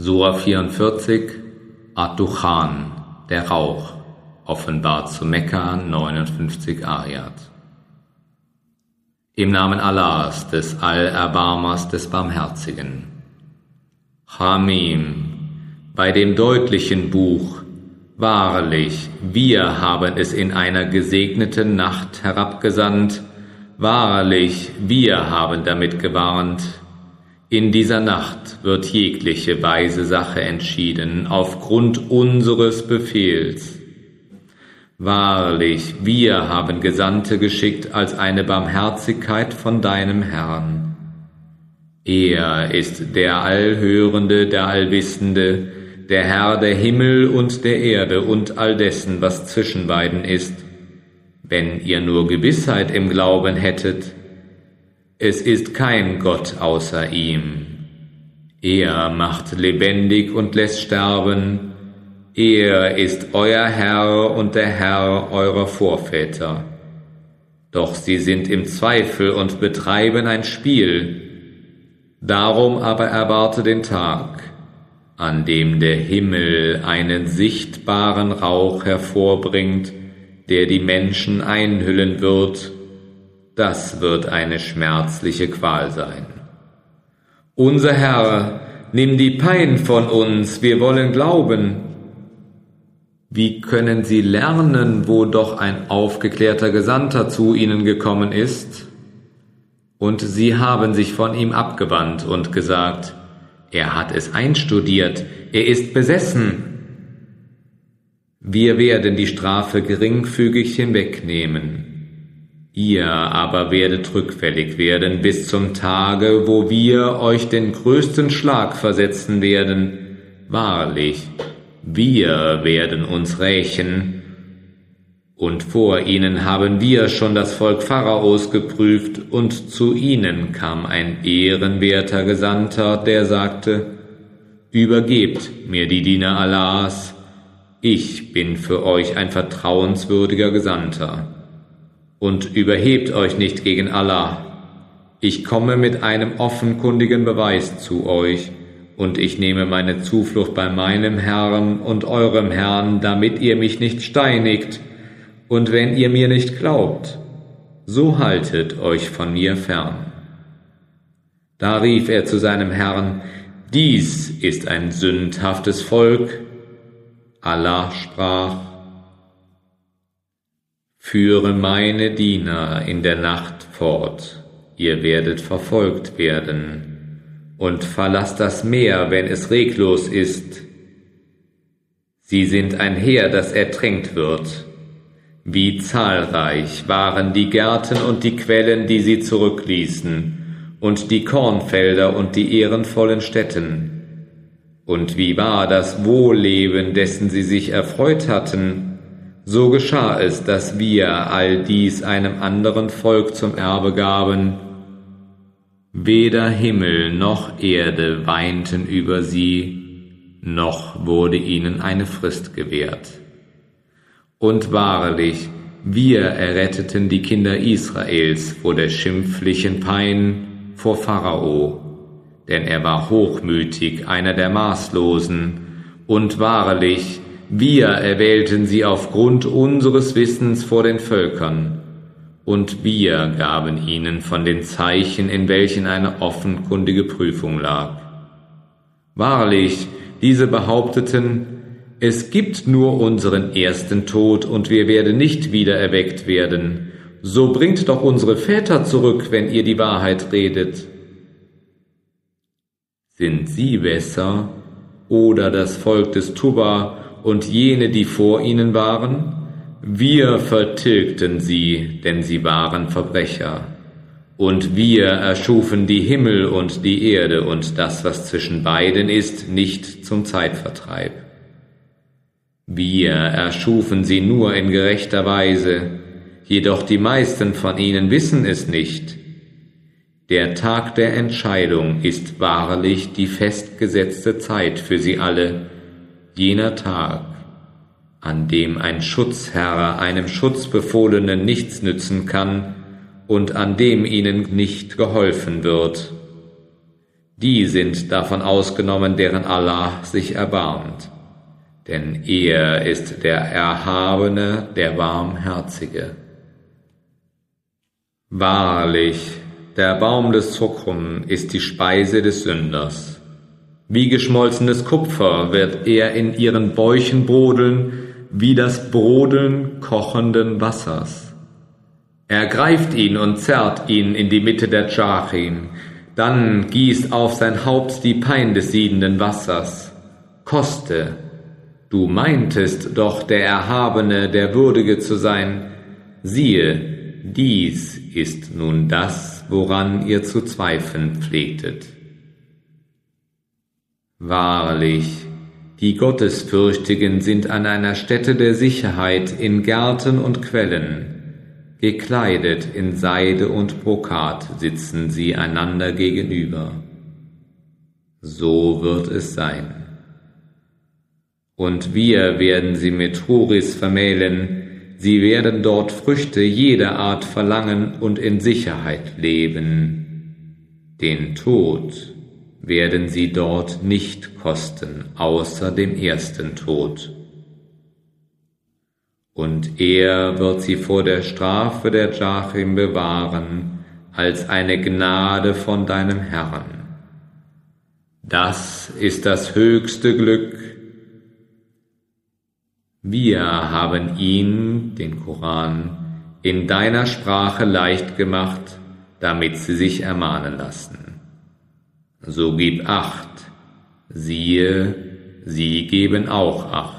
Sura 44 Ad-Duchan, der Rauch, offenbart zu Mekka 59 Ayat. Im Namen Allahs, des Allerbarmers, des Barmherzigen. Hamim, bei dem deutlichen Buch, wahrlich, wir haben es in einer gesegneten Nacht herabgesandt, wahrlich, wir haben damit gewarnt, in dieser Nacht wird jegliche weise Sache entschieden aufgrund unseres Befehls. Wahrlich, wir haben Gesandte geschickt als eine Barmherzigkeit von deinem Herrn. Er ist der Allhörende, der Allwissende, der Herr der Himmel und der Erde und all dessen, was zwischen beiden ist. Wenn ihr nur Gewissheit im Glauben hättet, es ist kein Gott außer ihm. Er macht lebendig und lässt sterben. Er ist euer Herr und der Herr eurer Vorväter. Doch sie sind im Zweifel und betreiben ein Spiel. Darum aber erwarte den Tag, an dem der Himmel einen sichtbaren Rauch hervorbringt, der die Menschen einhüllen wird, das wird eine schmerzliche Qual sein. Unser Herr, nimm die Pein von uns, wir wollen glauben. Wie können sie lernen, wo doch ein aufgeklärter Gesandter zu ihnen gekommen ist? Und sie haben sich von ihm abgewandt und gesagt, er hat es einstudiert, er ist besessen. Wir werden die Strafe geringfügig hinwegnehmen. Ihr aber werdet rückfällig werden bis zum Tage, wo wir euch den größten Schlag versetzen werden. Wahrlich, wir werden uns rächen. Und vor ihnen haben wir schon das Volk Pharaos geprüft, und zu ihnen kam ein ehrenwerter Gesandter, der sagte, Übergebt mir die Diener Allahs, ich bin für euch ein vertrauenswürdiger Gesandter und überhebt euch nicht gegen Allah. Ich komme mit einem offenkundigen Beweis zu euch, und ich nehme meine Zuflucht bei meinem Herrn und eurem Herrn, damit ihr mich nicht steinigt, und wenn ihr mir nicht glaubt, so haltet euch von mir fern. Da rief er zu seinem Herrn, dies ist ein sündhaftes Volk. Allah sprach, Führe meine Diener in der Nacht fort, ihr werdet verfolgt werden, und verlasst das Meer, wenn es reglos ist. Sie sind ein Heer, das ertränkt wird. Wie zahlreich waren die Gärten und die Quellen, die sie zurückließen, und die Kornfelder und die ehrenvollen Städten. Und wie war das Wohlleben, dessen sie sich erfreut hatten, so geschah es, dass wir all dies einem anderen Volk zum Erbe gaben. Weder Himmel noch Erde weinten über sie, noch wurde ihnen eine Frist gewährt. Und wahrlich, wir erretteten die Kinder Israels vor der schimpflichen Pein vor Pharao, denn er war hochmütig, einer der Maßlosen, und wahrlich, wir erwählten sie aufgrund unseres Wissens vor den Völkern, und wir gaben ihnen von den Zeichen, in welchen eine offenkundige Prüfung lag. Wahrlich, diese behaupteten, es gibt nur unseren ersten Tod und wir werden nicht wieder erweckt werden. So bringt doch unsere Väter zurück, wenn ihr die Wahrheit redet. Sind sie besser oder das Volk des Tuba und jene, die vor ihnen waren? Wir vertilgten sie, denn sie waren Verbrecher. Und wir erschufen die Himmel und die Erde und das, was zwischen beiden ist, nicht zum Zeitvertreib. Wir erschufen sie nur in gerechter Weise, jedoch die meisten von ihnen wissen es nicht. Der Tag der Entscheidung ist wahrlich die festgesetzte Zeit für sie alle, jener Tag, an dem ein Schutzherr einem Schutzbefohlenen nichts nützen kann und an dem ihnen nicht geholfen wird. Die sind davon ausgenommen, deren Allah sich erbarmt. Denn er ist der Erhabene, der Warmherzige. Wahrlich, der Baum des Zuckrum ist die Speise des Sünders. Wie geschmolzenes Kupfer wird er in ihren Bäuchen brodeln, wie das Brodeln kochenden Wassers. Er greift ihn und zerrt ihn in die Mitte der Jachim, dann gießt auf sein Haupt die Pein des siedenden Wassers. Koste, du meintest doch der Erhabene, der Würdige zu sein, siehe, dies ist nun das, woran ihr zu zweifeln pflegtet. Wahrlich, die Gottesfürchtigen sind an einer Stätte der Sicherheit in Gärten und Quellen, gekleidet in Seide und Brokat sitzen sie einander gegenüber. So wird es sein. Und wir werden sie mit Huris vermählen, Sie werden dort Früchte jeder Art verlangen und in Sicherheit leben. Den Tod werden sie dort nicht kosten, außer dem ersten Tod. Und er wird sie vor der Strafe der Jachim bewahren, als eine Gnade von deinem Herrn. Das ist das höchste Glück, wir haben ihn, den Koran, in deiner Sprache leicht gemacht, damit sie sich ermahnen lassen. So gib acht, siehe, sie geben auch acht.